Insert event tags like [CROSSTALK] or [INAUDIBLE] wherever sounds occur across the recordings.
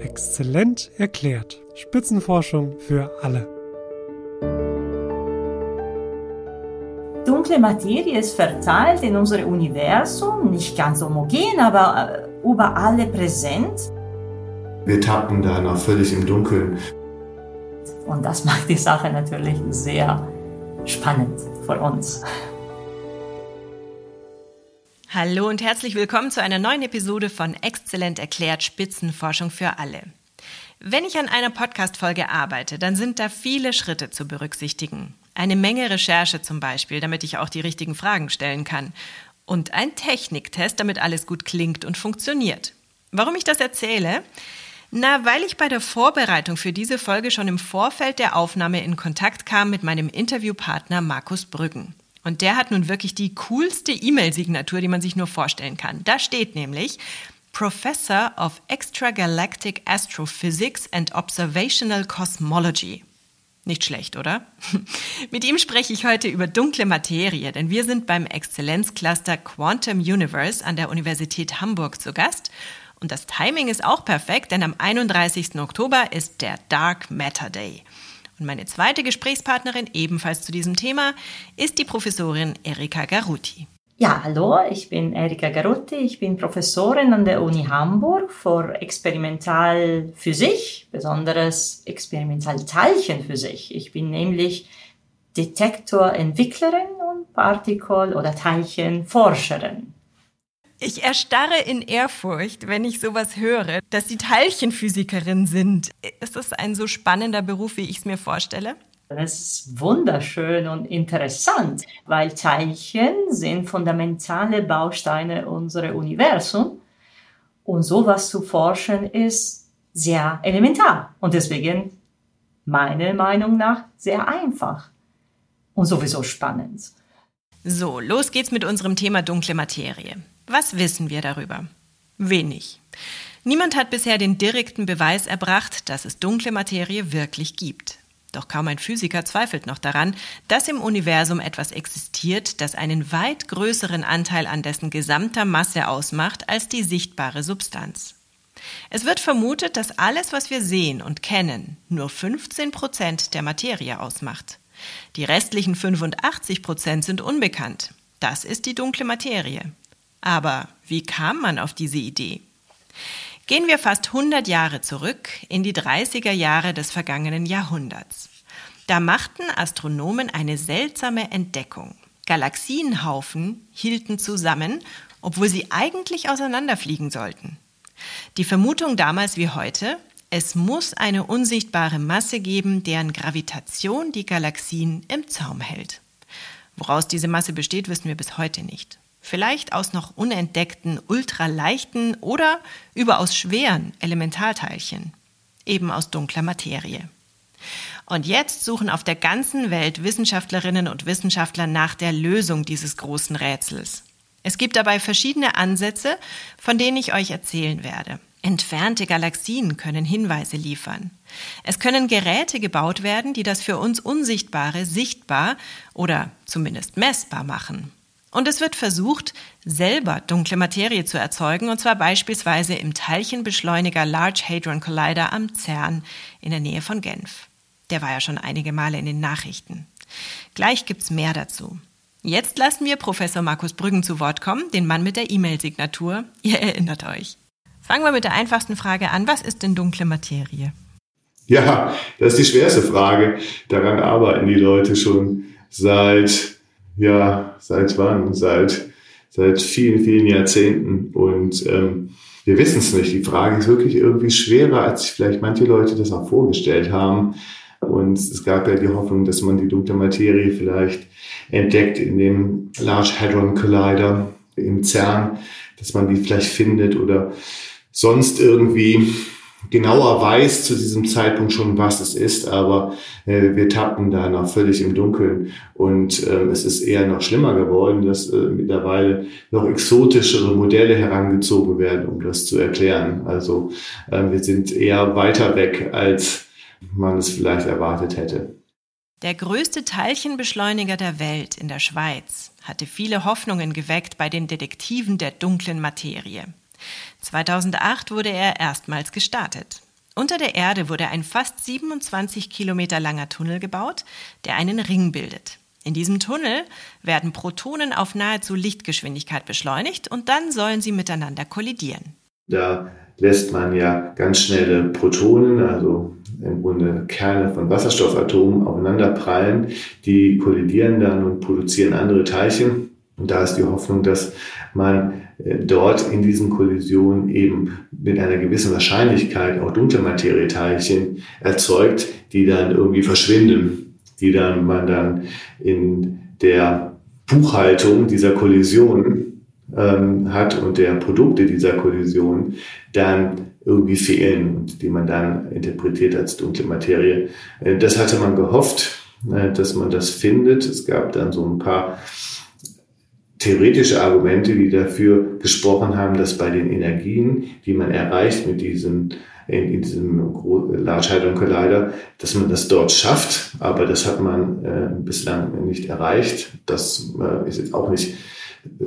Exzellent erklärt. Spitzenforschung für alle. Dunkle Materie ist verteilt in unserem Universum, nicht ganz homogen, aber äh, überall präsent. Wir tappen da noch völlig im Dunkeln. Und das macht die Sache natürlich sehr spannend für uns. Hallo und herzlich willkommen zu einer neuen Episode von Exzellent erklärt Spitzenforschung für alle. Wenn ich an einer Podcast-Folge arbeite, dann sind da viele Schritte zu berücksichtigen. Eine Menge Recherche zum Beispiel, damit ich auch die richtigen Fragen stellen kann. Und ein Techniktest, damit alles gut klingt und funktioniert. Warum ich das erzähle? Na, weil ich bei der Vorbereitung für diese Folge schon im Vorfeld der Aufnahme in Kontakt kam mit meinem Interviewpartner Markus Brüggen. Und der hat nun wirklich die coolste E-Mail-Signatur, die man sich nur vorstellen kann. Da steht nämlich Professor of Extragalactic Astrophysics and Observational Cosmology. Nicht schlecht, oder? [LAUGHS] Mit ihm spreche ich heute über dunkle Materie, denn wir sind beim Exzellenzcluster Quantum Universe an der Universität Hamburg zu Gast. Und das Timing ist auch perfekt, denn am 31. Oktober ist der Dark Matter Day. Und meine zweite Gesprächspartnerin ebenfalls zu diesem Thema ist die Professorin Erika Garuti. Ja, hallo, ich bin Erika Garuti, ich bin Professorin an der Uni Hamburg für Experimentalphysik, besonders Experimentalteilchenphysik. Ich bin nämlich Detektorentwicklerin und Partikel- oder Teilchenforscherin. Ich erstarre in Ehrfurcht, wenn ich sowas höre, dass Sie Teilchenphysikerin sind. Ist das ein so spannender Beruf, wie ich es mir vorstelle? Das ist wunderschön und interessant, weil Teilchen sind fundamentale Bausteine unseres Universums. Und sowas zu forschen ist sehr elementar und deswegen meiner Meinung nach sehr einfach und sowieso spannend. So, los geht's mit unserem Thema dunkle Materie. Was wissen wir darüber? Wenig. Niemand hat bisher den direkten Beweis erbracht, dass es dunkle Materie wirklich gibt. Doch kaum ein Physiker zweifelt noch daran, dass im Universum etwas existiert, das einen weit größeren Anteil an dessen gesamter Masse ausmacht als die sichtbare Substanz. Es wird vermutet, dass alles, was wir sehen und kennen, nur 15 Prozent der Materie ausmacht. Die restlichen 85 Prozent sind unbekannt. Das ist die dunkle Materie. Aber wie kam man auf diese Idee? Gehen wir fast 100 Jahre zurück in die 30er Jahre des vergangenen Jahrhunderts. Da machten Astronomen eine seltsame Entdeckung. Galaxienhaufen hielten zusammen, obwohl sie eigentlich auseinanderfliegen sollten. Die Vermutung damals wie heute, es muss eine unsichtbare Masse geben, deren Gravitation die Galaxien im Zaum hält. Woraus diese Masse besteht, wissen wir bis heute nicht. Vielleicht aus noch unentdeckten, ultraleichten oder überaus schweren Elementarteilchen. Eben aus dunkler Materie. Und jetzt suchen auf der ganzen Welt Wissenschaftlerinnen und Wissenschaftler nach der Lösung dieses großen Rätsels. Es gibt dabei verschiedene Ansätze, von denen ich euch erzählen werde. Entfernte Galaxien können Hinweise liefern. Es können Geräte gebaut werden, die das für uns Unsichtbare sichtbar oder zumindest messbar machen. Und es wird versucht, selber dunkle Materie zu erzeugen, und zwar beispielsweise im Teilchenbeschleuniger Large Hadron Collider am CERN in der Nähe von Genf. Der war ja schon einige Male in den Nachrichten. Gleich gibt's mehr dazu. Jetzt lassen wir Professor Markus Brüggen zu Wort kommen, den Mann mit der E-Mail-Signatur. Ihr erinnert euch. Fangen wir mit der einfachsten Frage an. Was ist denn dunkle Materie? Ja, das ist die schwerste Frage. Daran arbeiten die Leute schon seit ja, seit wann? Seit, seit vielen, vielen Jahrzehnten. Und ähm, wir wissen es nicht. Die Frage ist wirklich irgendwie schwerer, als sich vielleicht manche Leute das auch vorgestellt haben. Und es gab ja die Hoffnung, dass man die dunkle Materie vielleicht entdeckt in dem Large Hadron Collider im CERN, dass man die vielleicht findet oder sonst irgendwie genauer weiß zu diesem Zeitpunkt schon, was es ist, aber äh, wir tappen da noch völlig im Dunkeln und äh, es ist eher noch schlimmer geworden, dass äh, mittlerweile noch exotischere Modelle herangezogen werden, um das zu erklären. Also äh, wir sind eher weiter weg, als man es vielleicht erwartet hätte. Der größte Teilchenbeschleuniger der Welt in der Schweiz hatte viele Hoffnungen geweckt bei den Detektiven der dunklen Materie. 2008 wurde er erstmals gestartet. Unter der Erde wurde ein fast 27 Kilometer langer Tunnel gebaut, der einen Ring bildet. In diesem Tunnel werden Protonen auf nahezu Lichtgeschwindigkeit beschleunigt und dann sollen sie miteinander kollidieren. Da lässt man ja ganz schnelle Protonen, also im Grunde Kerne von Wasserstoffatomen aufeinander prallen. Die kollidieren dann und produzieren andere Teilchen. Und da ist die Hoffnung, dass man äh, dort in diesen Kollisionen eben mit einer gewissen Wahrscheinlichkeit auch dunkle Materieteilchen erzeugt, die dann irgendwie verschwinden, die dann man dann in der Buchhaltung dieser Kollision ähm, hat und der Produkte dieser Kollision dann irgendwie fehlen und die man dann interpretiert als dunkle Materie. Äh, das hatte man gehofft, äh, dass man das findet. Es gab dann so ein paar theoretische Argumente, die dafür gesprochen haben, dass bei den Energien, die man erreicht mit diesen in, in diesem Large Hadron Collider, dass man das dort schafft, aber das hat man äh, bislang nicht erreicht. Das äh, ist jetzt auch nicht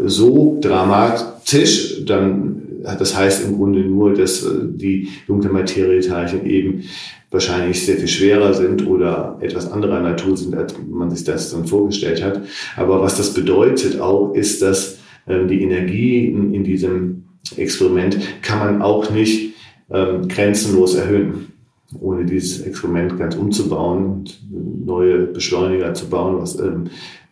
so dramatisch, dann das heißt im Grunde nur, dass äh, die dunkle Materieteilchen eben wahrscheinlich sehr viel schwerer sind oder etwas anderer Natur sind, als man sich das dann vorgestellt hat. Aber was das bedeutet auch, ist, dass ähm, die Energie in, in, diesem Experiment kann man auch nicht ähm, grenzenlos erhöhen ohne dieses Experiment ganz umzubauen und neue Beschleuniger zu bauen, was ähm,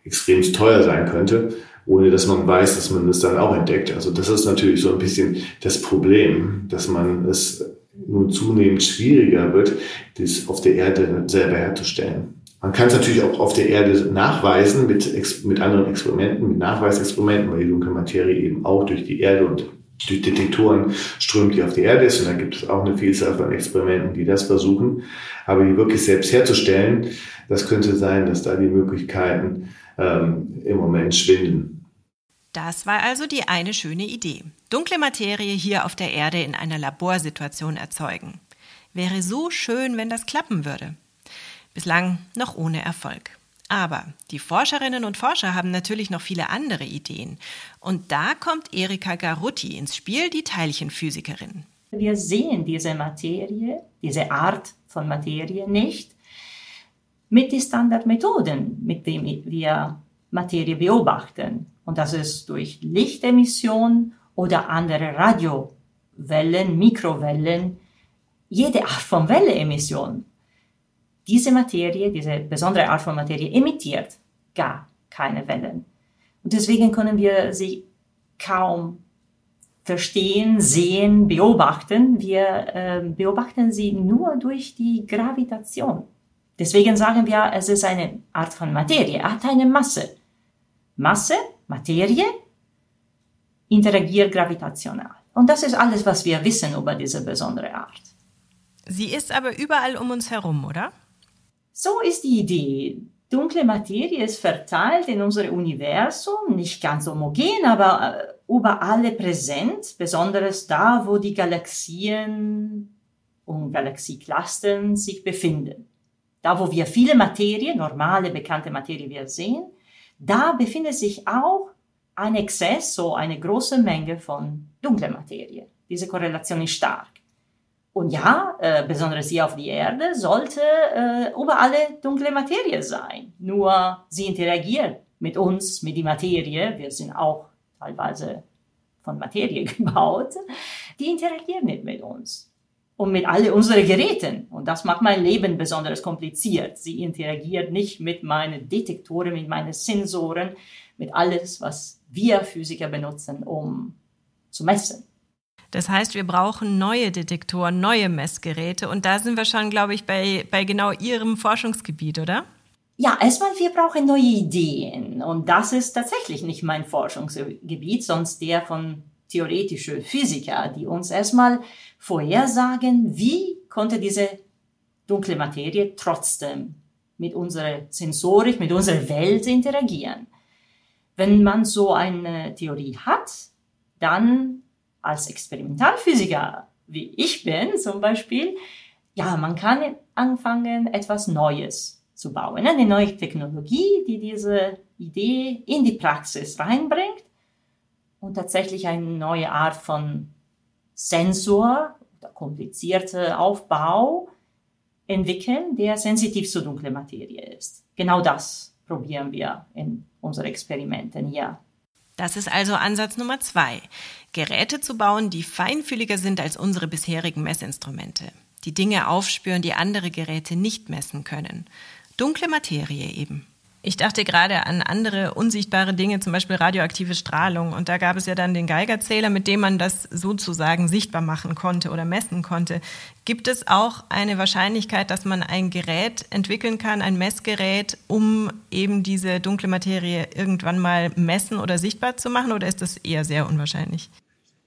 extrem teuer sein könnte ohne dass man weiß, dass man es dann auch entdeckt. Also das ist natürlich so ein bisschen das Problem, dass man es nun zunehmend schwieriger wird, das auf der Erde selber herzustellen. Man kann es natürlich auch auf der Erde nachweisen mit, mit anderen Experimenten, mit Nachweisexperimenten, weil die dunkle Materie eben auch durch die Erde und durch Detektoren strömt, die auf die Erde ist. Und da gibt es auch eine Vielzahl von Experimenten, die das versuchen. Aber die wirklich selbst herzustellen, das könnte sein, dass da die Möglichkeiten ähm, im Moment schwinden. Das war also die eine schöne Idee. Dunkle Materie hier auf der Erde in einer Laborsituation erzeugen. Wäre so schön, wenn das klappen würde. Bislang noch ohne Erfolg. Aber die Forscherinnen und Forscher haben natürlich noch viele andere Ideen. Und da kommt Erika Garutti ins Spiel, die Teilchenphysikerin. Wir sehen diese Materie, diese Art von Materie nicht mit den Standardmethoden, mit denen wir Materie beobachten. Und das ist durch Lichtemission oder andere Radiowellen, Mikrowellen, jede Art von Welleemission. Diese Materie, diese besondere Art von Materie emittiert gar keine Wellen. Und deswegen können wir sie kaum verstehen, sehen, beobachten. Wir äh, beobachten sie nur durch die Gravitation. Deswegen sagen wir, es ist eine Art von Materie, er hat eine Masse. Masse, Materie, interagiert gravitational. Und das ist alles, was wir wissen über diese besondere Art. Sie ist aber überall um uns herum, oder? So ist die Idee. Dunkle Materie ist verteilt in unserem Universum, nicht ganz homogen, aber äh, überall präsent, besonders da, wo die Galaxien und Galaxieclustern sich befinden. Da, wo wir viele Materie, normale, bekannte Materie wir sehen, da befindet sich auch ein Exzess, so eine große Menge von dunkler Materie. Diese Korrelation ist stark. Und ja, äh, besonders hier auf die Erde sollte äh, überall dunkle Materie sein. Nur sie interagiert mit uns, mit der Materie. Wir sind auch teilweise von Materie [LAUGHS] gebaut. Die interagieren nicht mit uns und mit all unseren Geräten. Und das macht mein Leben besonders kompliziert. Sie interagiert nicht mit meinen Detektoren, mit meinen Sensoren, mit alles, was wir Physiker benutzen, um zu messen. Das heißt, wir brauchen neue Detektoren, neue Messgeräte. Und da sind wir schon, glaube ich, bei, bei genau Ihrem Forschungsgebiet, oder? Ja, erstmal, wir brauchen neue Ideen. Und das ist tatsächlich nicht mein Forschungsgebiet, sonst der von theoretischen Physiker, die uns erstmal vorhersagen, wie konnte diese dunkle Materie trotzdem mit unserer Sensorik, mit unserer Welt interagieren. Wenn man so eine Theorie hat, dann als Experimentalphysiker, wie ich bin zum Beispiel, ja, man kann anfangen, etwas Neues zu bauen, eine neue Technologie, die diese Idee in die Praxis reinbringt und tatsächlich eine neue Art von Sensor, komplizierte Aufbau entwickeln, der sensitiv zu dunkler Materie ist. Genau das probieren wir in unseren Experimenten hier. Das ist also Ansatz Nummer zwei. Geräte zu bauen, die feinfühliger sind als unsere bisherigen Messinstrumente. Die Dinge aufspüren, die andere Geräte nicht messen können. Dunkle Materie eben. Ich dachte gerade an andere unsichtbare Dinge, zum Beispiel radioaktive Strahlung. Und da gab es ja dann den Geigerzähler, mit dem man das sozusagen sichtbar machen konnte oder messen konnte. Gibt es auch eine Wahrscheinlichkeit, dass man ein Gerät entwickeln kann, ein Messgerät, um eben diese dunkle Materie irgendwann mal messen oder sichtbar zu machen? Oder ist das eher sehr unwahrscheinlich?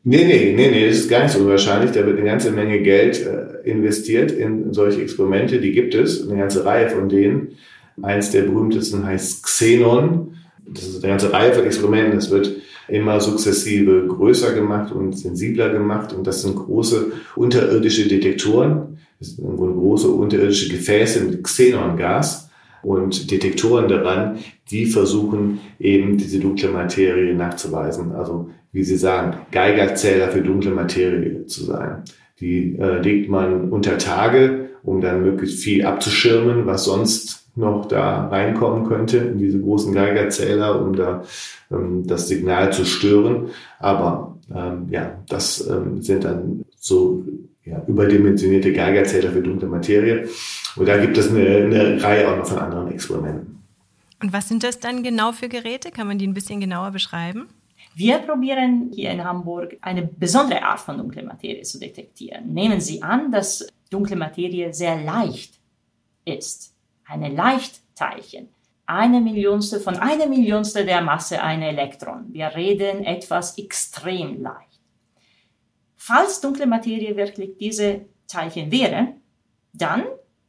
Nee, nee, nee, nee, das ist gar nicht so unwahrscheinlich. Da wird eine ganze Menge Geld äh, investiert in solche Experimente. Die gibt es, eine ganze Reihe von denen. Eins der berühmtesten heißt Xenon. Das ist eine ganze Reihe von Experimenten. Es wird immer sukzessive größer gemacht und sensibler gemacht. Und das sind große unterirdische Detektoren. Das sind große unterirdische Gefäße mit Xenongas und Detektoren daran, die versuchen eben diese dunkle Materie nachzuweisen. Also wie Sie sagen, Geigerzähler für dunkle Materie zu sein. Die äh, legt man unter Tage, um dann möglichst viel abzuschirmen, was sonst noch da reinkommen könnte in diese großen Geigerzähler, um da ähm, das Signal zu stören. Aber ähm, ja, das ähm, sind dann so ja, überdimensionierte Geigerzähler für dunkle Materie. Und da gibt es eine, eine Reihe auch noch von anderen Experimenten. Und was sind das dann genau für Geräte? Kann man die ein bisschen genauer beschreiben? Wir probieren hier in Hamburg eine besondere Art von dunkler Materie zu detektieren. Nehmen Sie an, dass dunkle Materie sehr leicht ist eine Leichtteilchen, eine Millionste von einer Millionste der Masse ein Elektron. Wir reden etwas extrem leicht. Falls dunkle Materie wirklich diese Teilchen wären, dann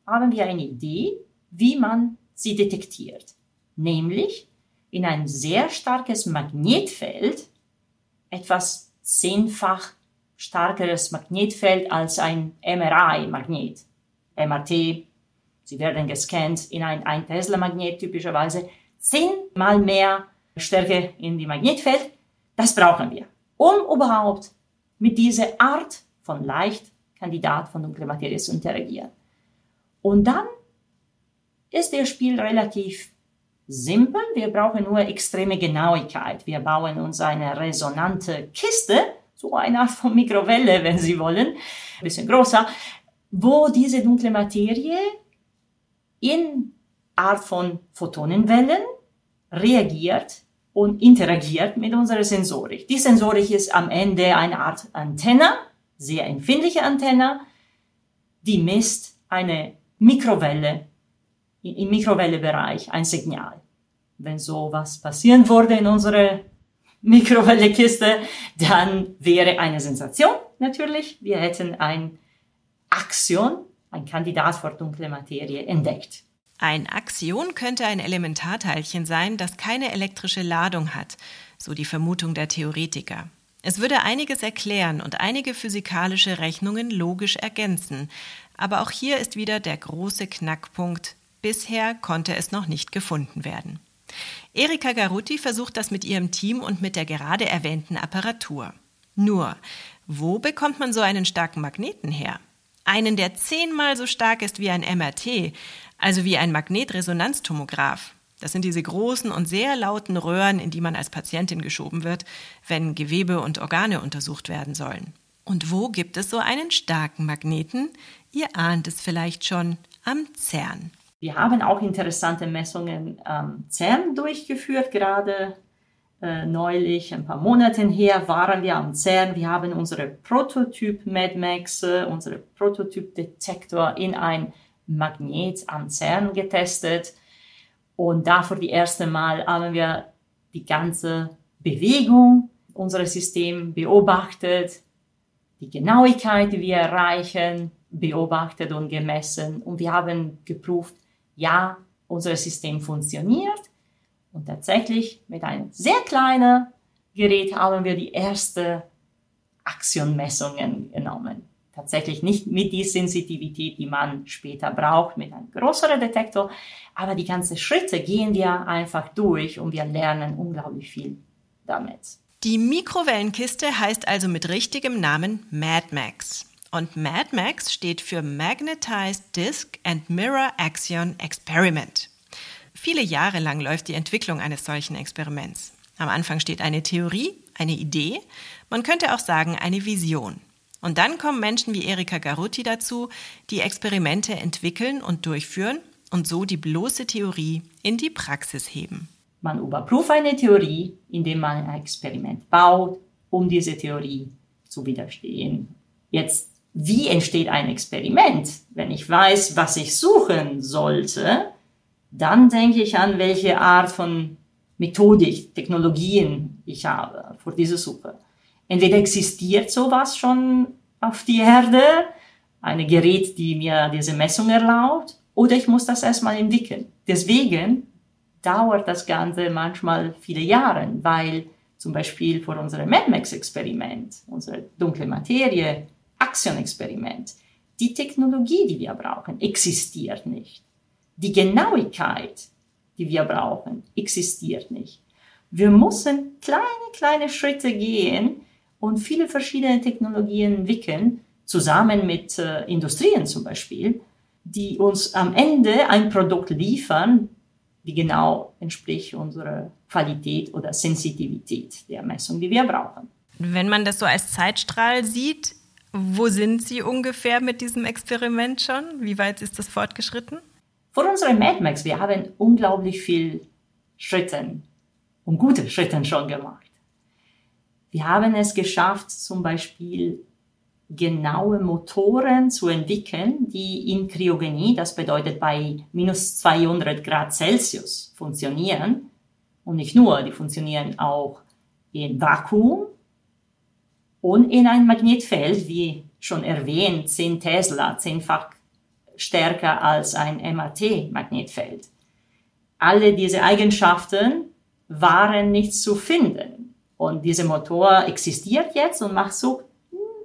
haben wir eine Idee, wie man sie detektiert. Nämlich in ein sehr starkes Magnetfeld, etwas zehnfach stärkeres Magnetfeld als ein MRI-Magnet. MRT Sie werden gescannt in ein, ein Tesla-Magnet typischerweise. Zehnmal mehr Stärke in die Magnetfeld. Das brauchen wir, um überhaupt mit dieser Art von Leichtkandidat von dunkler Materie zu interagieren. Und dann ist das Spiel relativ simpel. Wir brauchen nur extreme Genauigkeit. Wir bauen uns eine resonante Kiste, so eine Art von Mikrowelle, wenn Sie wollen, ein bisschen größer, wo diese dunkle Materie in Art von Photonenwellen reagiert und interagiert mit unserer Sensorik. Die Sensorik ist am Ende eine Art Antenne, sehr empfindliche Antenne, die misst eine Mikrowelle, im Mikrowellebereich ein Signal. Wenn so was passieren würde in unserer [LAUGHS] Mikrowellekiste, dann wäre eine Sensation natürlich. Wir hätten ein Axion, ein Kandidat für dunkle Materie, entdeckt. Ein Axion könnte ein Elementarteilchen sein, das keine elektrische Ladung hat, so die Vermutung der Theoretiker. Es würde einiges erklären und einige physikalische Rechnungen logisch ergänzen. Aber auch hier ist wieder der große Knackpunkt. Bisher konnte es noch nicht gefunden werden. Erika Garutti versucht das mit ihrem Team und mit der gerade erwähnten Apparatur. Nur, wo bekommt man so einen starken Magneten her? Einen, der zehnmal so stark ist wie ein MRT, also wie ein Magnetresonanztomograph. Das sind diese großen und sehr lauten Röhren, in die man als Patientin geschoben wird, wenn Gewebe und Organe untersucht werden sollen. Und wo gibt es so einen starken Magneten? Ihr ahnt es vielleicht schon, am CERN. Wir haben auch interessante Messungen am CERN durchgeführt, gerade äh, neulich, ein paar Monaten her, waren wir am CERN. Wir haben unsere Prototyp MedMax, äh, unsere Prototyp-Detektor in ein Magnet am CERN getestet. Und dafür die erste Mal haben wir die ganze Bewegung unseres Systems beobachtet, die Genauigkeit, die wir erreichen, beobachtet und gemessen. Und wir haben geprüft, ja, unser System funktioniert und tatsächlich mit einem sehr kleinen Gerät haben wir die erste Aktionmessungen genommen. Tatsächlich nicht mit die Sensitivität, die man später braucht, mit einem größeren Detektor, aber die ganzen Schritte gehen wir einfach durch und wir lernen unglaublich viel damit. Die Mikrowellenkiste heißt also mit richtigem Namen Mad Max. Und MADMAX steht für Magnetized Disk and Mirror Axion Experiment. Viele Jahre lang läuft die Entwicklung eines solchen Experiments. Am Anfang steht eine Theorie, eine Idee, man könnte auch sagen eine Vision. Und dann kommen Menschen wie Erika Garutti dazu, die Experimente entwickeln und durchführen und so die bloße Theorie in die Praxis heben. Man überprüft eine Theorie, indem man ein Experiment baut, um diese Theorie zu widerstehen. Jetzt, wie entsteht ein Experiment? Wenn ich weiß, was ich suchen sollte, dann denke ich an, welche Art von Methodik, Technologien ich habe für diese Suche. Entweder existiert sowas schon auf die Erde, ein Gerät, die mir diese Messung erlaubt, oder ich muss das erstmal entwickeln. Deswegen dauert das Ganze manchmal viele Jahre, weil zum Beispiel für unser MadMax-Experiment, unser dunkle Materie, Axion-Experiment, die Technologie, die wir brauchen, existiert nicht. Die Genauigkeit, die wir brauchen, existiert nicht. Wir müssen kleine, kleine Schritte gehen und viele verschiedene Technologien entwickeln, zusammen mit äh, Industrien zum Beispiel, die uns am Ende ein Produkt liefern, die genau entspricht unserer Qualität oder Sensitivität der Messung, die wir brauchen. Wenn man das so als Zeitstrahl sieht, wo sind Sie ungefähr mit diesem Experiment schon? Wie weit ist das fortgeschritten? Vor unserem MadMax, wir haben unglaublich viel Schritten und gute Schritte schon gemacht. Wir haben es geschafft, zum Beispiel genaue Motoren zu entwickeln, die in Kryogenie, das bedeutet bei minus 200 Grad Celsius, funktionieren. Und nicht nur, die funktionieren auch in Vakuum und in ein Magnetfeld, wie schon erwähnt, 10 Tesla, zehnfach stärker als ein MRT-Magnetfeld. Alle diese Eigenschaften waren nicht zu finden. Und dieser Motor existiert jetzt und macht so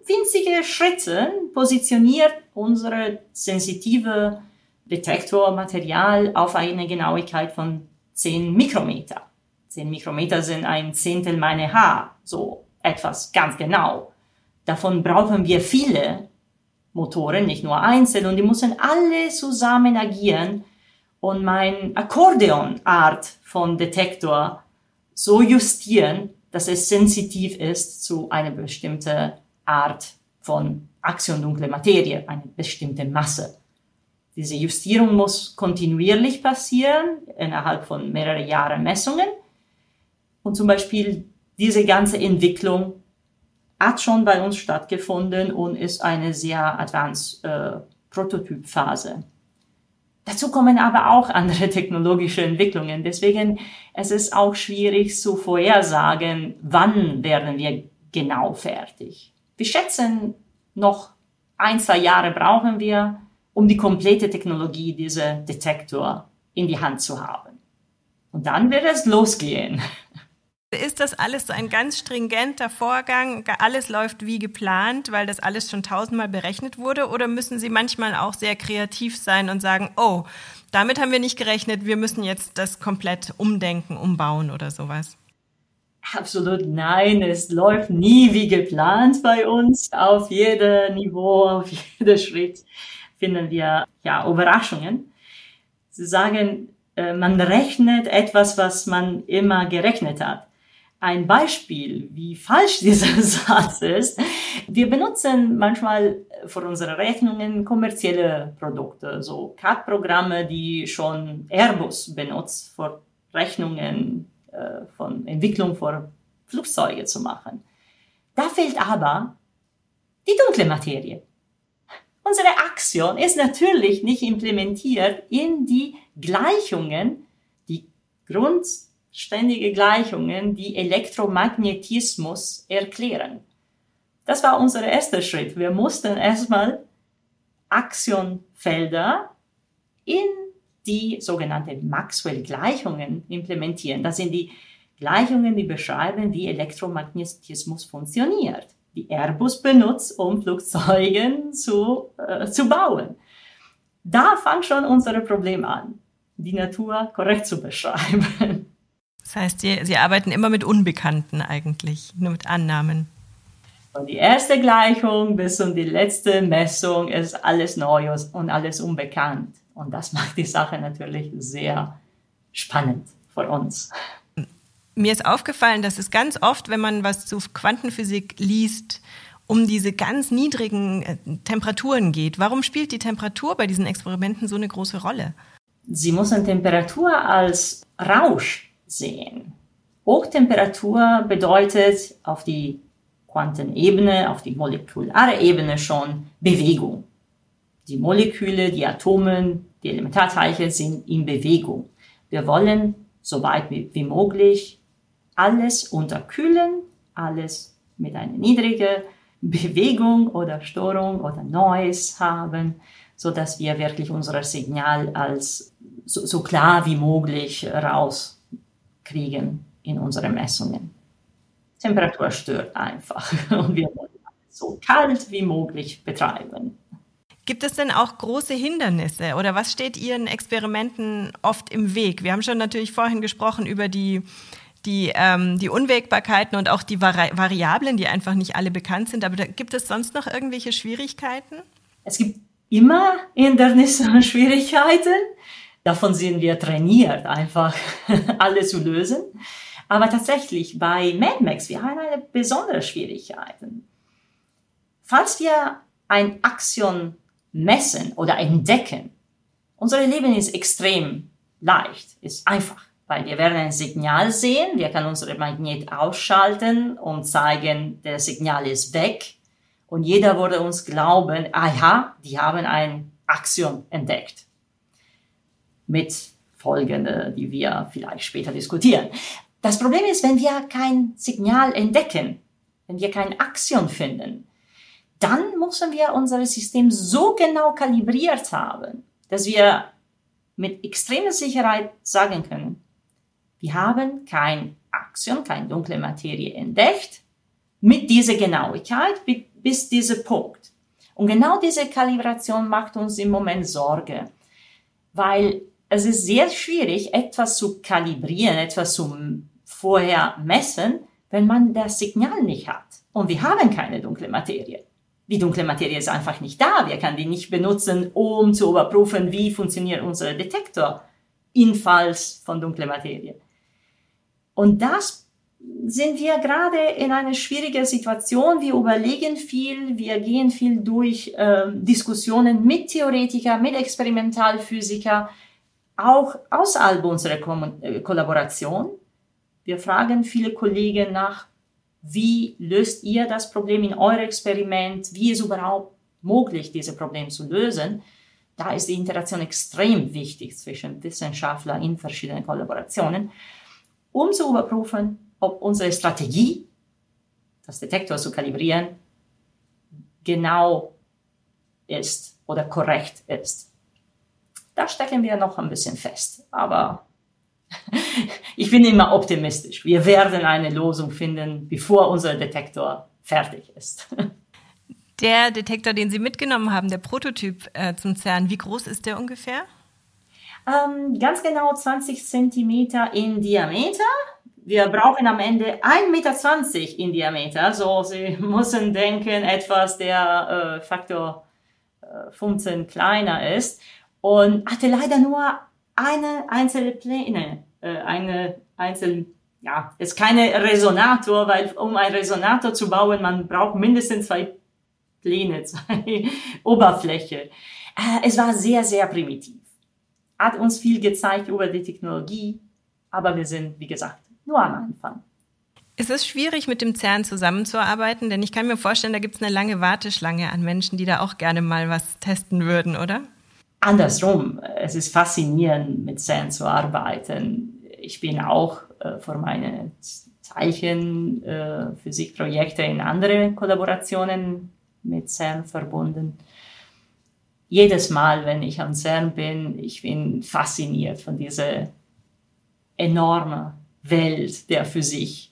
winzige Schritte, positioniert unsere sensitive Detektormaterial auf eine Genauigkeit von 10 Mikrometer. 10 Mikrometer sind ein Zehntel meiner Haar, so etwas ganz genau. Davon brauchen wir viele Motoren, nicht nur einzeln, und die müssen alle zusammen agieren und mein Akkordeonart von Detektor so justieren, dass es sensitiv ist zu einer bestimmten Art von Aktion dunkle Materie, eine bestimmte Masse. Diese Justierung muss kontinuierlich passieren, innerhalb von mehreren Jahren Messungen. Und zum Beispiel diese ganze Entwicklung hat schon bei uns stattgefunden und ist eine sehr advanced äh, Prototypphase. Dazu kommen aber auch andere [LAUGHS] technologische Entwicklungen. Deswegen es ist auch schwierig zu vorhersagen, wann werden wir genau fertig. Wir schätzen, noch ein, zwei Jahre brauchen wir, um die komplette Technologie dieser Detektor in die Hand zu haben. Und dann wird es losgehen. [LAUGHS] Ist das alles so ein ganz stringenter Vorgang? Alles läuft wie geplant, weil das alles schon tausendmal berechnet wurde? Oder müssen Sie manchmal auch sehr kreativ sein und sagen, oh, damit haben wir nicht gerechnet, wir müssen jetzt das komplett umdenken, umbauen oder sowas? Absolut nein, es läuft nie wie geplant bei uns. Auf jedem Niveau, auf [LAUGHS] jedem Schritt finden wir ja Überraschungen. Sie sagen, äh, man rechnet etwas, was man immer gerechnet hat ein Beispiel, wie falsch [LAUGHS] dieser Satz ist. Wir benutzen manchmal für unsere Rechnungen kommerzielle Produkte, so CAD-Programme, die schon Airbus benutzt, für Rechnungen äh, von Entwicklung für Flugzeuge zu machen. Da fehlt aber die dunkle Materie. Unsere Axion ist natürlich nicht implementiert in die Gleichungen, die Grund ständige Gleichungen, die Elektromagnetismus erklären. Das war unser erster Schritt. Wir mussten erstmal Axionfelder in die sogenannten Maxwell-Gleichungen implementieren. Das sind die Gleichungen, die beschreiben, wie Elektromagnetismus funktioniert, die Airbus benutzt, um Flugzeuge zu, äh, zu bauen. Da fang schon unser Problem an, die Natur korrekt zu beschreiben. Das heißt, Sie, Sie arbeiten immer mit Unbekannten eigentlich, nur mit Annahmen. Von die erste Gleichung bis zu die letzte Messung ist alles neu und alles unbekannt. Und das [LAUGHS] macht die Sache natürlich sehr spannend für uns. Mir ist aufgefallen, dass es ganz oft, wenn man was zu Quantenphysik liest, um diese ganz niedrigen äh, Temperaturen geht. Warum spielt die Temperatur bei diesen Experimenten so eine große Rolle? Sie müssen Temperatur als Rausch sehen. Hochtemperatur bedeutet auf die Quantenebene, auf die molekulare Ebene schon Bewegung. Die Moleküle, die Atome, die Elementarteilchen sind in Bewegung. Wir wollen so weit wie möglich alles unterkühlen, alles mit einer niedrigen Bewegung oder Störung oder Noise haben, so dass wir wirklich unser Signal als so, so klar wie möglich rauskriegen in unsere Messungen. Temperatur stört einfach [LAUGHS] und wir wollen so kalt wie möglich betreiben. Gibt es denn auch große Hindernisse oder was steht Ihren Experimenten oft im Weg? Wir haben schon natürlich vorhin gesprochen über die, die, ähm, die Unwägbarkeiten und auch die Vari Variablen, die einfach nicht alle bekannt sind. Aber da, gibt es sonst noch irgendwelche Schwierigkeiten? Es gibt immer Hindernisse und Schwierigkeiten. Davon sind wir trainiert, einfach [LAUGHS] alle zu lösen. Aber tatsächlich bei MadMax, wir haben eine besondere Schwierigkeit. Falls wir ein Axion messen oder entdecken, unser Leben ist extrem leicht, ist einfach, weil wir werden ein Signal sehen, wir können unsere Magnet ausschalten und zeigen, der Signal ist weg und jeder würde uns glauben, aha, die haben ein Axiom entdeckt. Mit Folgen, die wir vielleicht später diskutieren. Das Problem ist, wenn wir kein Signal entdecken, wenn wir kein Axion finden, dann müssen wir unser System so genau kalibriert haben, dass wir mit extremer Sicherheit sagen können, wir haben kein Axion, keine dunkle Materie entdeckt, mit dieser Genauigkeit bis dieser Punkt. Und genau diese Kalibration macht uns im Moment Sorge, weil es ist sehr schwierig, etwas zu kalibrieren, etwas zu vorher messen, wenn man das Signal nicht hat. Und wir haben keine dunkle Materie. Die dunkle Materie ist einfach nicht da. Wir können die nicht benutzen, um zu überprüfen, wie funktioniert unser Detektor in Falls von dunkler Materie. Und das sind wir gerade in einer schwierigen Situation. Wir überlegen viel, wir gehen viel durch äh, Diskussionen mit Theoretikern, mit Experimentalphysikern, auch außerhalb unserer Ko äh, Kollaboration. Wir fragen viele Kollegen nach, wie löst ihr das Problem in eurem Experiment? Wie ist überhaupt möglich, dieses Problem zu lösen? Da ist die Interaktion extrem wichtig zwischen Wissenschaftlern in verschiedenen Kollaborationen, um zu überprüfen, ob unsere Strategie, das Detektor zu kalibrieren, genau ist oder korrekt ist. Da stecken wir noch ein bisschen fest, aber [LAUGHS] ich bin immer optimistisch. Wir werden eine Lösung finden, bevor unser Detektor fertig ist. [LAUGHS] Der Detektor, den Sie mitgenommen haben, der Prototyp äh, zum CERN, wie groß ist der ungefähr? Ähm, ganz genau 20 Zentimeter in Diameter. Wir brauchen am Ende 1,20 Meter in Diameter. So, Sie [LAUGHS] müssen denken, etwas der äh, Faktor äh, 15 kleiner ist. Und hatte leider nur eine einzelne Pläne, äh, eine einzelne, ja, ist keine Resonator, weil um ein Resonator zu bauen, man braucht mindestens zwei Pläne, [LAUGHS] zwei Oberfläche. Äh, es war sehr, sehr primitiv. Hat uns viel gezeigt über die Technologie, aber wir sind, wie gesagt, nur am Anfang. Es ist schwierig, mit dem CERN zusammenzuarbeiten, denn ich kann mir vorstellen, da gibt es eine lange Warteschlange an Menschen, die da auch gerne mal was testen würden, oder? Andersrum, es ist faszinierend, mit CERN zu arbeiten. Ich bin auch äh, für meine Zeichenphysikprojekte äh, in andere Kollaborationen mit CERN verbunden. Jedes Mal, wenn ich am CERN bin, ich bin fasziniert von dieser enormen Welt der Physik.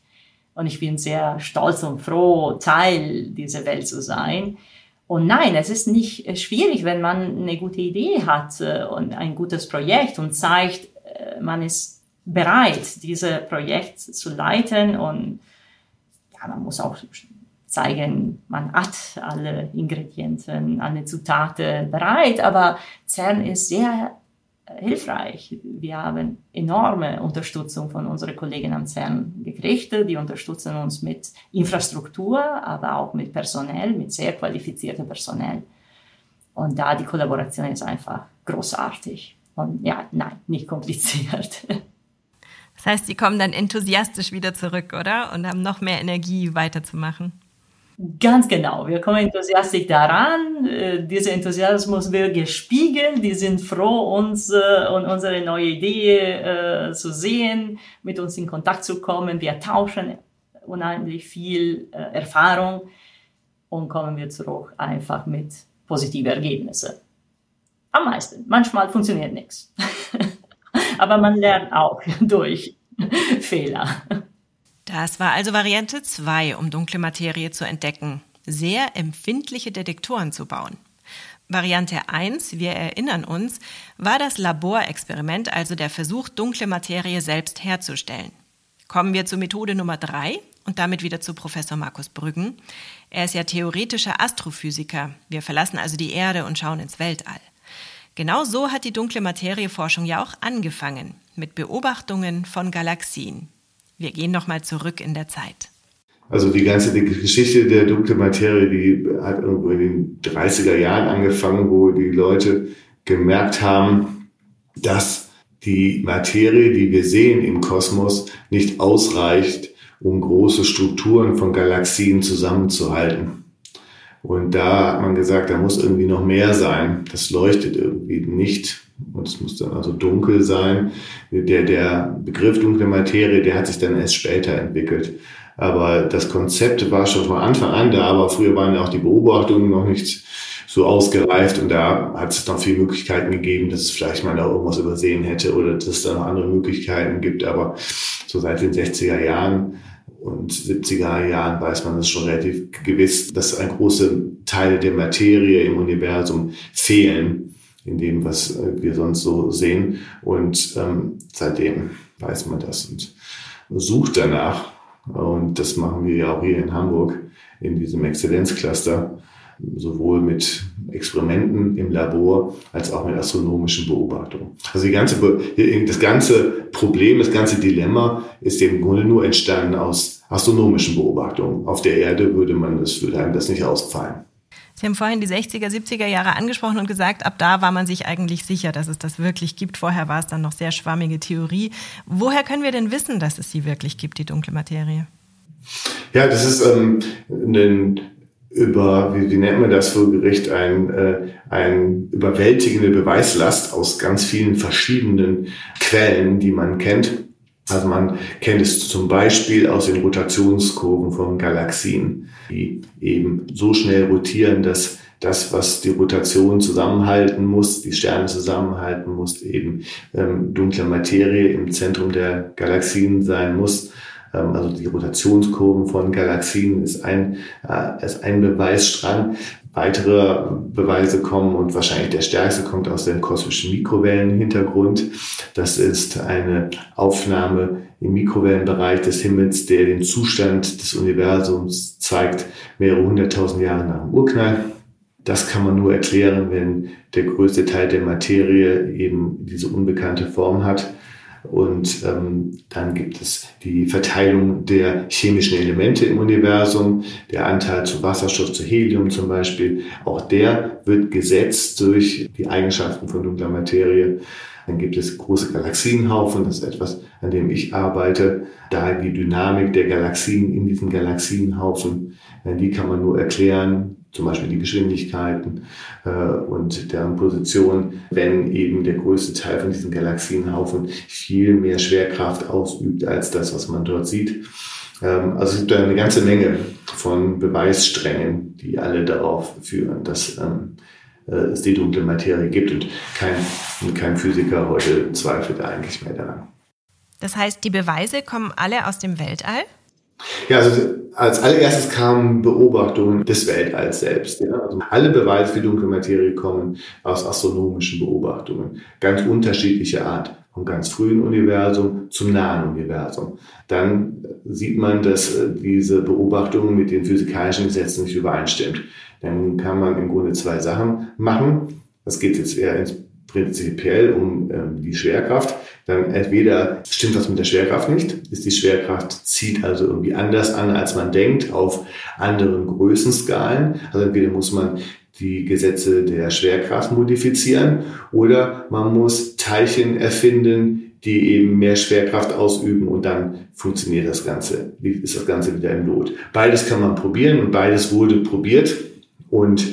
Und ich bin sehr stolz und froh, Teil dieser Welt zu sein. Und nein, es ist nicht äh, schwierig, wenn man eine gute Idee hat äh, und ein gutes Projekt und zeigt, äh, man ist bereit, dieses Projekt zu leiten. Und ja, man muss auch zeigen, man hat alle Ingredienten, alle Zutaten bereit, aber CERN ist sehr hilfreich. Wir haben enorme Unterstützung von unseren Kollegen am CERN gekriegt. Die unterstützen uns mit Infrastruktur, aber auch mit Personal, mit sehr qualifiziertem Personal. Und da die Kollaboration ist einfach großartig. Und ja, nein, nicht kompliziert. [LAUGHS] Das heißt, Sie kommen dann enthusiastisch wieder zurück, oder? Und haben noch mehr Energie weiterzumachen. Ganz genau. Wir kommen enthusiastisch daran. Äh, dieser Enthusiasmus wird gespiegelt. Die sind froh, uns äh, und unsere neue Idee äh, zu sehen, mit uns in Kontakt zu kommen. Wir tauschen unheimlich viel Erfahrung und kommen wir zurück einfach mit positiven Ergebnissen. Am meisten. Manchmal funktioniert nichts. [LAUGHS] Aber man lernt auch [LAUGHS] durch Fehler. Das war also Variante 2, um dunkle Materie zu entdecken. Sehr empfindliche Detektoren zu bauen. Variante 1, wir erinnern uns, war das Laborexperiment, also der Versuch, dunkle Materie selbst herzustellen. Kommen wir zur Methode Nummer 3 und damit wieder zu Professor Markus Brüggen. Er ist ja theoretischer Astrophysiker. Wir verlassen also die Erde und schauen ins Weltall. Genau so hat die dunkle Materieforschung ja auch angefangen, mit Beobachtungen von Galaxien. Wir gehen nochmal zurück in der Zeit. Also die ganze die Geschichte der dunklen Materie, die hat irgendwo in den 30er Jahren angefangen, wo die Leute gemerkt haben, dass die Materie, die wir sehen im Kosmos, nicht ausreicht, um große Strukturen von Galaxien zusammenzuhalten. Und da hat man gesagt, da muss irgendwie noch mehr sein. Das leuchtet irgendwie nicht. Und es muss dann also dunkel sein. Der, der Begriff dunkle Materie, der hat sich dann erst später entwickelt. Aber das Konzept war schon von Anfang an da, aber früher waren ja auch die Beobachtungen noch nicht so ausgereift und da hat es noch viele Möglichkeiten gegeben, dass es vielleicht mal da irgendwas übersehen hätte oder dass es da noch andere Möglichkeiten gibt. Aber so seit den 60er Jahren und 70er Jahren weiß man es schon relativ gewiss, dass ein großer Teil der Materie im Universum fehlen in dem, was äh, wir sonst so sehen. Und ähm, seitdem weiß man das und sucht danach. Und das machen wir ja auch hier in Hamburg in diesem Exzellenzcluster, sowohl mit Experimenten im Labor als auch mit astronomischen Beobachtungen. Also die ganze, das ganze Problem, das ganze Dilemma ist im Grunde nur entstanden aus astronomischen Beobachtungen. Auf der Erde würde man das, würde einem das nicht ausfallen. Sie haben vorhin die 60er, 70er Jahre angesprochen und gesagt, ab da war man sich eigentlich sicher, dass es das wirklich gibt. Vorher war es dann noch sehr schwammige Theorie. Woher können wir denn wissen, dass es sie wirklich gibt, die dunkle Materie? Ja, das ist ähm, ein über, wie, wie nennt man das vor Gericht, ein, äh, ein überwältigende Beweislast aus ganz vielen verschiedenen Quellen, die man kennt. Also man kennt es zum Beispiel aus den Rotationskurven von Galaxien, die eben so schnell rotieren, dass das, was die Rotation zusammenhalten muss, die Sterne zusammenhalten muss, eben ähm, dunkle Materie im Zentrum der Galaxien sein muss. Ähm, also die Rotationskurven von Galaxien ist ein, äh, ist ein Beweisstrang. Weitere Beweise kommen und wahrscheinlich der stärkste kommt aus dem kosmischen Mikrowellenhintergrund. Das ist eine Aufnahme im Mikrowellenbereich des Himmels, der den Zustand des Universums zeigt, mehrere hunderttausend Jahre nach dem Urknall. Das kann man nur erklären, wenn der größte Teil der Materie eben diese unbekannte Form hat. Und ähm, dann gibt es die Verteilung der chemischen Elemente im Universum, der Anteil zu Wasserstoff, zu Helium zum Beispiel. Auch der wird gesetzt durch die Eigenschaften von dunkler Materie. Dann gibt es große Galaxienhaufen, das ist etwas, an dem ich arbeite. Da die Dynamik der Galaxien in diesen Galaxienhaufen, äh, die kann man nur erklären zum Beispiel die Geschwindigkeiten äh, und deren Position, wenn eben der größte Teil von diesen Galaxienhaufen viel mehr Schwerkraft ausübt als das, was man dort sieht. Ähm, also es gibt eine ganze Menge von Beweissträngen, die alle darauf führen, dass ähm, äh, es die dunkle Materie gibt und kein, kein Physiker heute zweifelt eigentlich mehr daran. Das heißt, die Beweise kommen alle aus dem Weltall? Ja, also als allererstes kamen Beobachtungen des Weltalls selbst. Ja. Also alle Beweise für dunkle Materie kommen aus astronomischen Beobachtungen, ganz unterschiedlicher Art. vom ganz frühen Universum zum nahen Universum. Dann sieht man, dass äh, diese Beobachtung mit den physikalischen Gesetzen nicht übereinstimmt. Dann kann man im Grunde zwei Sachen machen. Das geht jetzt eher ins prinzipiell um ähm, die Schwerkraft, dann entweder stimmt was mit der Schwerkraft nicht, ist die Schwerkraft zieht also irgendwie anders an, als man denkt, auf anderen Größenskalen. Also entweder muss man die Gesetze der Schwerkraft modifizieren oder man muss Teilchen erfinden, die eben mehr Schwerkraft ausüben und dann funktioniert das Ganze, ist das Ganze wieder im Lot. Beides kann man probieren und beides wurde probiert und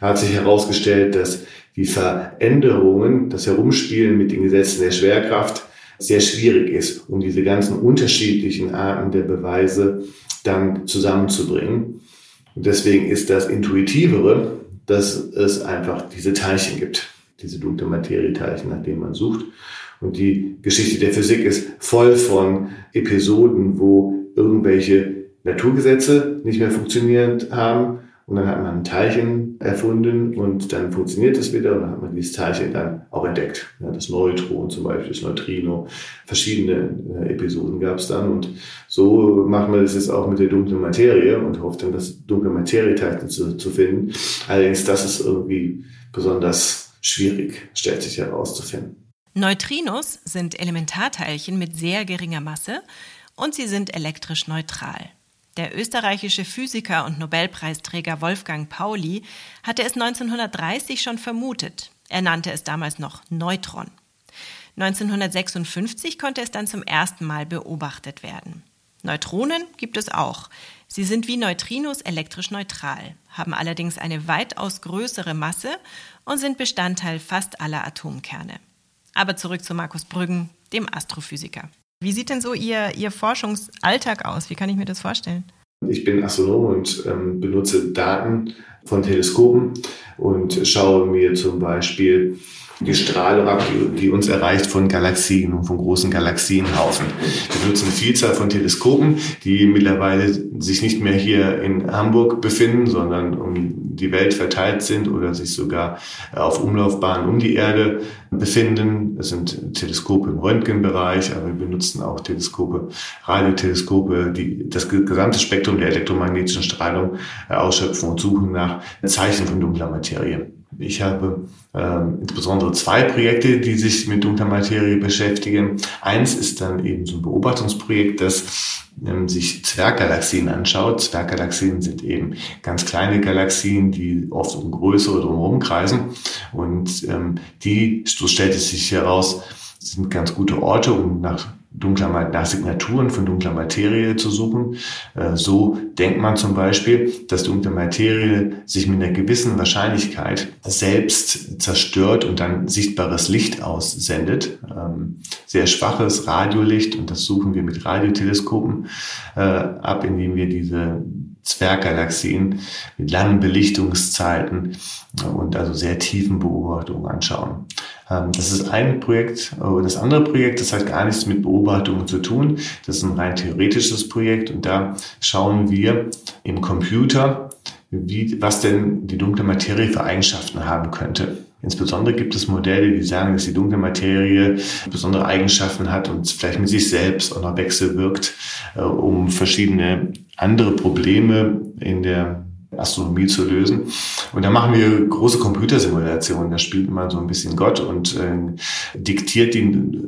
hat sich herausgestellt, dass die Veränderungen, das Herumspielen mit den Gesetzen der Schwerkraft sehr schwierig ist, um diese ganzen unterschiedlichen Arten der Beweise dann zusammenzubringen. Und deswegen ist das Intuitivere, dass es einfach diese Teilchen gibt, diese dunkle Materieteilchen, nach denen man sucht. Und die Geschichte der Physik ist voll von Episoden, wo irgendwelche Naturgesetze nicht mehr funktionierend haben und dann hat man ein Teilchen erfunden und dann funktioniert es wieder und dann hat man dieses Teilchen dann auch entdeckt. Ja, das Neutron zum Beispiel, das Neutrino, verschiedene äh, Episoden gab es dann und so machen wir das jetzt auch mit der dunklen Materie und hofft dann, das dunkle Materieteilchen zu, zu finden. Allerdings, das ist irgendwie besonders schwierig, stellt sich herauszufinden. Neutrinos sind Elementarteilchen mit sehr geringer Masse und sie sind elektrisch neutral. Der österreichische Physiker und Nobelpreisträger Wolfgang Pauli hatte es 1930 schon vermutet. Er nannte es damals noch Neutron. 1956 konnte es dann zum ersten Mal beobachtet werden. Neutronen gibt es auch. Sie sind wie Neutrinos elektrisch neutral, haben allerdings eine weitaus größere Masse und sind Bestandteil fast aller Atomkerne. Aber zurück zu Markus Brüggen, dem Astrophysiker. Wie sieht denn so Ihr, Ihr Forschungsalltag aus? Wie kann ich mir das vorstellen? Ich bin Astronom und ähm, benutze Daten von Teleskopen und schaue mir zum Beispiel die Strahlung ab, die, uns erreicht von Galaxien und von großen Galaxienhaufen. Wir benutzen eine Vielzahl von Teleskopen, die mittlerweile sich nicht mehr hier in Hamburg befinden, sondern um die Welt verteilt sind oder sich sogar auf Umlaufbahnen um die Erde befinden. Es sind Teleskope im Röntgenbereich, aber wir benutzen auch Teleskope, Radioteleskope, die das gesamte Spektrum der elektromagnetischen Strahlung ausschöpfen und suchen nach Zeichen von dunkler Materie. Ich habe ähm, insbesondere zwei Projekte, die sich mit dunkler Materie beschäftigen. Eins ist dann eben so ein Beobachtungsprojekt, das ähm, sich Zwerggalaxien anschaut. Zwerggalaxien sind eben ganz kleine Galaxien, die oft um größere drumherum kreisen. Und ähm, die, so stellt es sich heraus, sind ganz gute Orte, um nach dunkler, nach Signaturen von dunkler Materie zu suchen. Äh, so denkt man zum Beispiel, dass dunkle Materie sich mit einer gewissen Wahrscheinlichkeit selbst zerstört und dann sichtbares Licht aussendet. Ähm, sehr schwaches Radiolicht und das suchen wir mit Radioteleskopen äh, ab, indem wir diese Zwerggalaxien mit langen Belichtungszeiten und also sehr tiefen Beobachtungen anschauen. Ähm, das ist ein Projekt. Das andere Projekt, das hat gar nichts mit Beobachtungen zu tun. Das ist ein rein theoretisches Projekt und da schauen wir im Computer, wie, was denn die dunkle Materie für Eigenschaften haben könnte. Insbesondere gibt es Modelle, die sagen, dass die dunkle Materie besondere Eigenschaften hat und vielleicht mit sich selbst auch noch wechselwirkt, äh, um verschiedene andere Probleme in der Astronomie zu lösen. Und da machen wir große Computersimulationen. Da spielt man so ein bisschen Gott und äh, diktiert die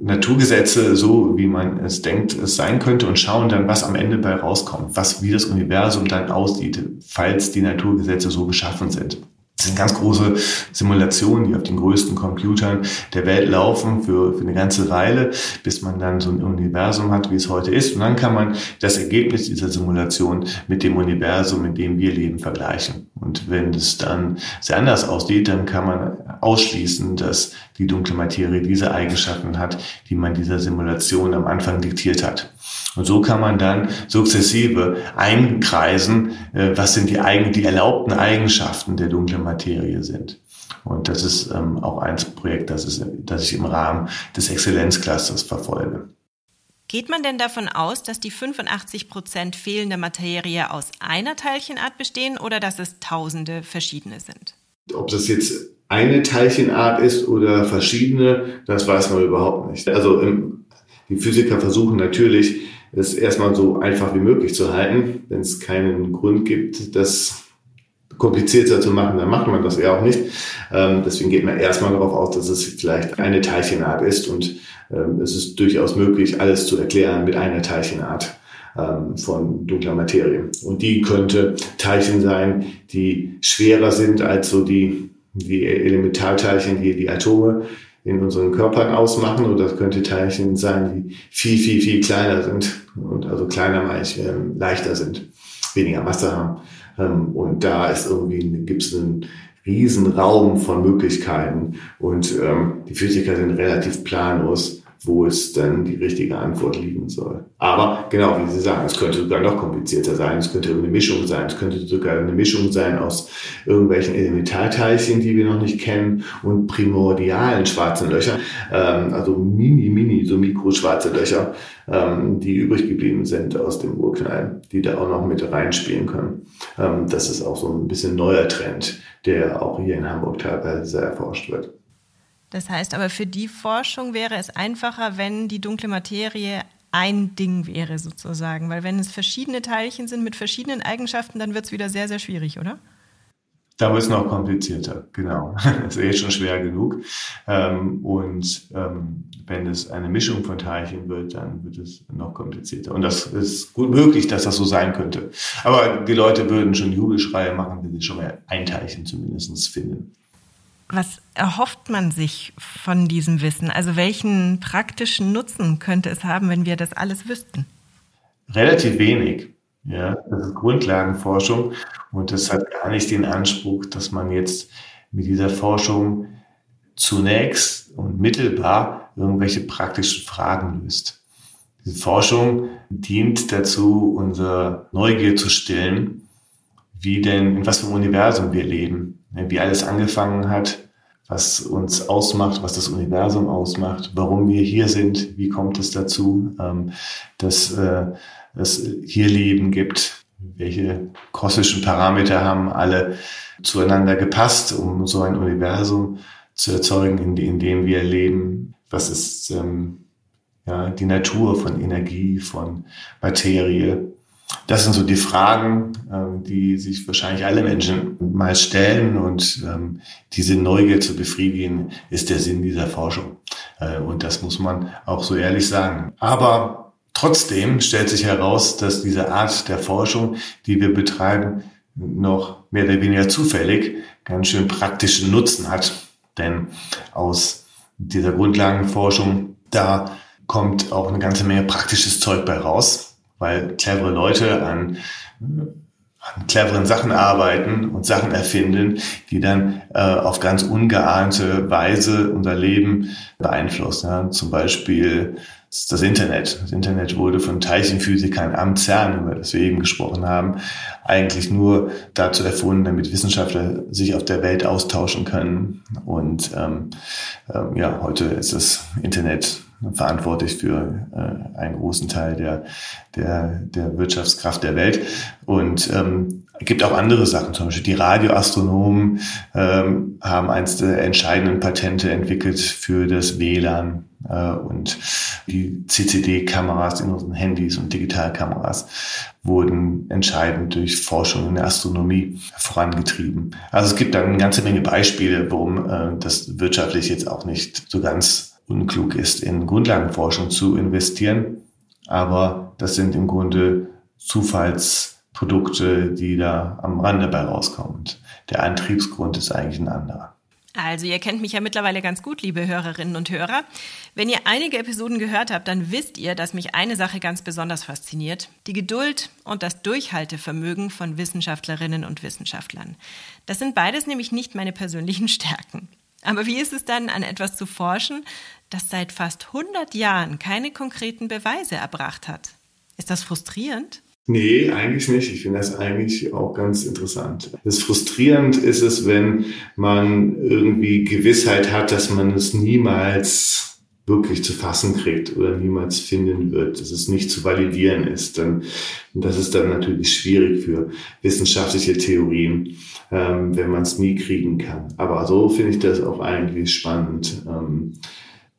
Naturgesetze so, wie man es denkt, es sein könnte und schauen dann, was am Ende bei rauskommt, was, wie das Universum dann aussieht, falls die Naturgesetze so geschaffen sind. Das sind ganz große Simulationen, die auf den größten Computern der Welt laufen für, für eine ganze Weile, bis man dann so ein Universum hat, wie es heute ist. Und dann kann man das Ergebnis dieser Simulation mit dem Universum, in dem wir leben, vergleichen. Und wenn es dann sehr anders aussieht, dann kann man ausschließen, dass die dunkle Materie diese Eigenschaften hat, die man dieser Simulation am Anfang diktiert hat. Und so kann man dann sukzessive einkreisen, äh, was sind die, eigen, die erlaubten Eigenschaften der dunklen Materie sind. Und das ist ähm, auch ein Projekt, das, ist, das ich im Rahmen des Exzellenzclusters verfolge. Geht man denn davon aus, dass die 85 Prozent fehlende Materie aus einer Teilchenart bestehen oder dass es tausende verschiedene sind? Ob das jetzt eine Teilchenart ist oder verschiedene, das weiß man überhaupt nicht. Also im, die Physiker versuchen natürlich, es erstmal so einfach wie möglich zu halten. Wenn es keinen Grund gibt, das komplizierter zu machen, dann macht man das ja auch nicht. Ähm, deswegen geht man erstmal darauf aus, dass es vielleicht eine Teilchenart ist und ähm, es ist durchaus möglich, alles zu erklären mit einer Teilchenart ähm, von dunkler Materie. Und die könnte Teilchen sein, die schwerer sind als so die, die Elementarteilchen, die die Atome in unseren Körpern ausmachen. Oder das könnte Teilchen sein, die viel, viel, viel kleiner sind. Und also kleiner meine ich, ähm, leichter sind, weniger Masse haben. Ähm, und da ist irgendwie, gibt es einen riesen Raum von Möglichkeiten. Und ähm, die Physiker sind relativ planlos wo es dann die richtige Antwort liegen soll. Aber genau, wie Sie sagen, es könnte sogar noch komplizierter sein. Es könnte eine Mischung sein. Es könnte sogar eine Mischung sein aus irgendwelchen Elementarteilchen, die wir noch nicht kennen, und primordialen schwarzen Löchern, ähm, also mini, mini, so mikroschwarze Löcher, ähm, die übrig geblieben sind aus dem Urknall, die da auch noch mit reinspielen können. Ähm, das ist auch so ein bisschen neuer Trend, der auch hier in Hamburg teilweise erforscht wird. Das heißt aber, für die Forschung wäre es einfacher, wenn die dunkle Materie ein Ding wäre sozusagen. Weil wenn es verschiedene Teilchen sind mit verschiedenen Eigenschaften, dann wird es wieder sehr, sehr schwierig, oder? Da wird es noch komplizierter, genau. Das [LAUGHS] ist eh schon schwer genug. Ähm, und ähm, wenn es eine Mischung von Teilchen wird, dann wird es noch komplizierter. Und das ist gut möglich, dass das so sein könnte. Aber die Leute würden schon Jubelschreie machen, wenn sie schon mal ein Teilchen zumindest finden. Was erhofft man sich von diesem Wissen? Also welchen praktischen Nutzen könnte es haben, wenn wir das alles wüssten? Relativ wenig. Ja, das ist Grundlagenforschung und das hat gar nicht den Anspruch, dass man jetzt mit dieser Forschung zunächst und mittelbar irgendwelche praktischen Fragen löst. Diese Forschung dient dazu, unsere Neugier zu stillen, wie denn, in was für einem Universum wir leben, wie alles angefangen hat, was uns ausmacht, was das Universum ausmacht, warum wir hier sind, wie kommt es dazu, ähm, dass äh, es hier Leben gibt, welche kosmischen Parameter haben alle zueinander gepasst, um so ein Universum zu erzeugen, in, in dem wir leben. Was ist ähm, ja, die Natur von Energie, von Materie, das sind so die Fragen, ähm, die sich wahrscheinlich alle Menschen mal stellen und ähm, diese Neugier zu befriedigen, ist der Sinn dieser Forschung. Äh, und das muss man auch so ehrlich sagen. Aber trotzdem stellt sich heraus, dass diese Art der Forschung, die wir betreiben, noch mehr oder weniger zufällig ganz schön praktischen Nutzen hat. Denn aus dieser Grundlagenforschung, da kommt auch eine ganze Menge praktisches Zeug bei raus weil clevere Leute an, an cleveren Sachen arbeiten und Sachen erfinden, die dann äh, auf ganz ungeahnte Weise unser Leben beeinflussen. Ja. Zum Beispiel das Internet. Das Internet wurde von Teilchenphysikern am CERN, über das wir eben gesprochen haben, eigentlich nur dazu erfunden, damit Wissenschaftler sich auf der Welt austauschen können. Und ähm, ähm, ja, heute ist das Internet verantwortlich für äh, einen großen Teil der, der, der Wirtschaftskraft der Welt. Und ähm, gibt auch andere Sachen, zum Beispiel die Radioastronomen ähm, haben eins der entscheidenden Patente entwickelt für das WLAN äh, und die CCD-Kameras in unseren Handys und Digitalkameras wurden entscheidend durch Forschung in der Astronomie vorangetrieben. Also es gibt da eine ganze Menge Beispiele, warum äh, das wirtschaftlich jetzt auch nicht so ganz unklug ist, in Grundlagenforschung zu investieren. Aber das sind im Grunde Zufallsprodukte, die da am Rande bei rauskommen. Der Antriebsgrund ist eigentlich ein anderer. Also ihr kennt mich ja mittlerweile ganz gut, liebe Hörerinnen und Hörer. Wenn ihr einige Episoden gehört habt, dann wisst ihr, dass mich eine Sache ganz besonders fasziniert. Die Geduld und das Durchhaltevermögen von Wissenschaftlerinnen und Wissenschaftlern. Das sind beides nämlich nicht meine persönlichen [LAUGHS] Stärken. Aber wie ist es dann, an etwas zu forschen, das seit fast 100 Jahren keine konkreten Beweise erbracht hat? Ist das frustrierend? Nee, eigentlich nicht. Ich finde das eigentlich auch ganz interessant. Das frustrierend ist es, wenn man irgendwie Gewissheit hat, dass man es niemals wirklich zu fassen kriegt oder niemals finden wird, dass es nicht zu validieren ist. Dann, das ist dann natürlich schwierig für wissenschaftliche Theorien, ähm, wenn man es nie kriegen kann. Aber so finde ich das auch eigentlich spannend, ähm,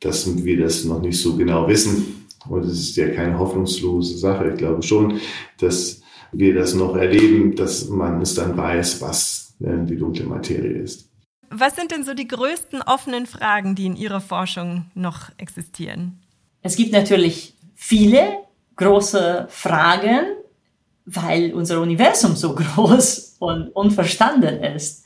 dass wir das noch nicht so genau wissen. Und es ist ja keine hoffnungslose Sache. Ich glaube schon, dass wir das noch erleben, dass man es dann weiß, was äh, die dunkle Materie ist. Was sind denn so die größten offenen Fragen, die in Ihrer Forschung noch existieren? Es gibt natürlich viele große Fragen, weil unser Universum so [LAUGHS] groß und unverstanden ist.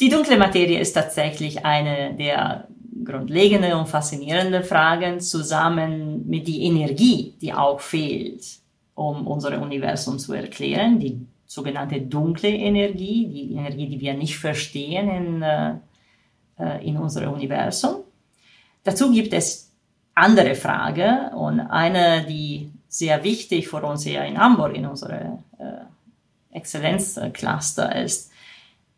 Die dunkle Materie ist tatsächlich eine der grundlegenden und faszinierenden Fragen zusammen mit der Energie, die auch fehlt, um unser Universum zu erklären. Die sogenannte dunkle Energie, die Energie, die wir nicht verstehen in, äh, äh, in unserem Universum. Dazu gibt es andere Fragen und eine, die sehr wichtig für uns hier in Hamburg in unserem äh, Exzellenzcluster ist,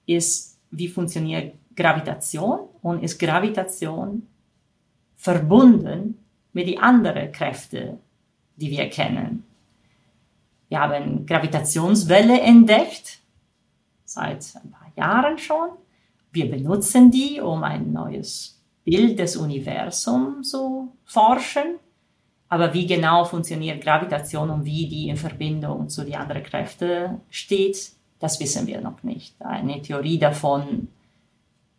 ist, wie funktioniert Gravitation und ist Gravitation verbunden mit den anderen Kräften, die wir kennen. Wir haben Gravitationswelle entdeckt, seit ein paar Jahren schon. Wir benutzen die, um ein neues Bild des Universums zu forschen. Aber wie genau funktioniert Gravitation und wie die in Verbindung zu den anderen Kräften steht, das wissen wir noch nicht. Eine Theorie davon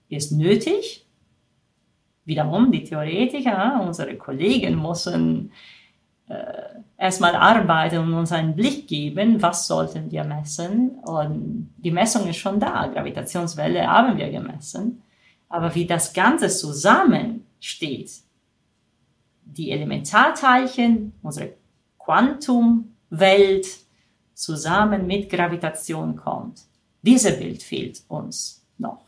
ist nötig. Wiederum, die Theoretiker, unsere Kollegen müssen äh, erstmal arbeiten und uns einen Blick geben, was sollten wir messen. Und die Messung ist schon da, Gravitationswelle haben wir gemessen. Aber wie das Ganze zusammensteht, die Elementarteilchen, unsere Quantumwelt zusammen mit Gravitation kommt, dieses Bild fehlt uns noch.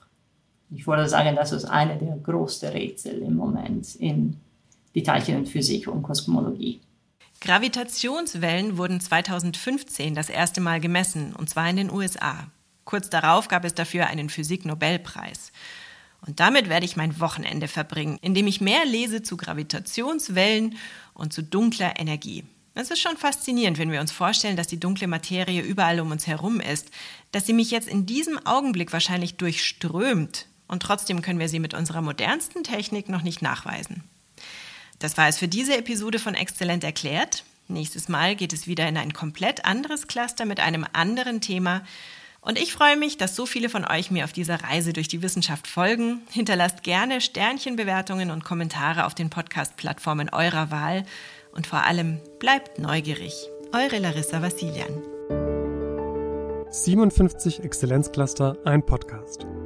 Ich würde sagen, das ist eine der größten Rätsel im Moment in die Teilchenphysik und Kosmologie. Gravitationswellen wurden 2015 das erste Mal gemessen, und zwar in den USA. Kurz darauf gab es dafür einen Physik-Nobelpreis. Und damit werde ich mein Wochenende verbringen, indem ich mehr lese zu Gravitationswellen und zu dunkler Energie. Es ist schon faszinierend, wenn wir uns vorstellen, dass die dunkle Materie überall um uns herum ist, dass sie mich jetzt in diesem Augenblick wahrscheinlich durchströmt und trotzdem können wir sie mit unserer modernsten Technik noch nicht nachweisen. Das war es für diese Episode von Exzellent erklärt. Nächstes Mal geht es wieder in ein komplett anderes Cluster mit einem anderen Thema. Und ich freue mich, dass so viele von euch mir auf dieser Reise durch die Wissenschaft folgen. Hinterlasst gerne Sternchenbewertungen und Kommentare auf den Podcast-Plattformen eurer Wahl. Und vor allem bleibt neugierig. Eure Larissa Vassilian. 57 Exzellenzcluster, ein Podcast.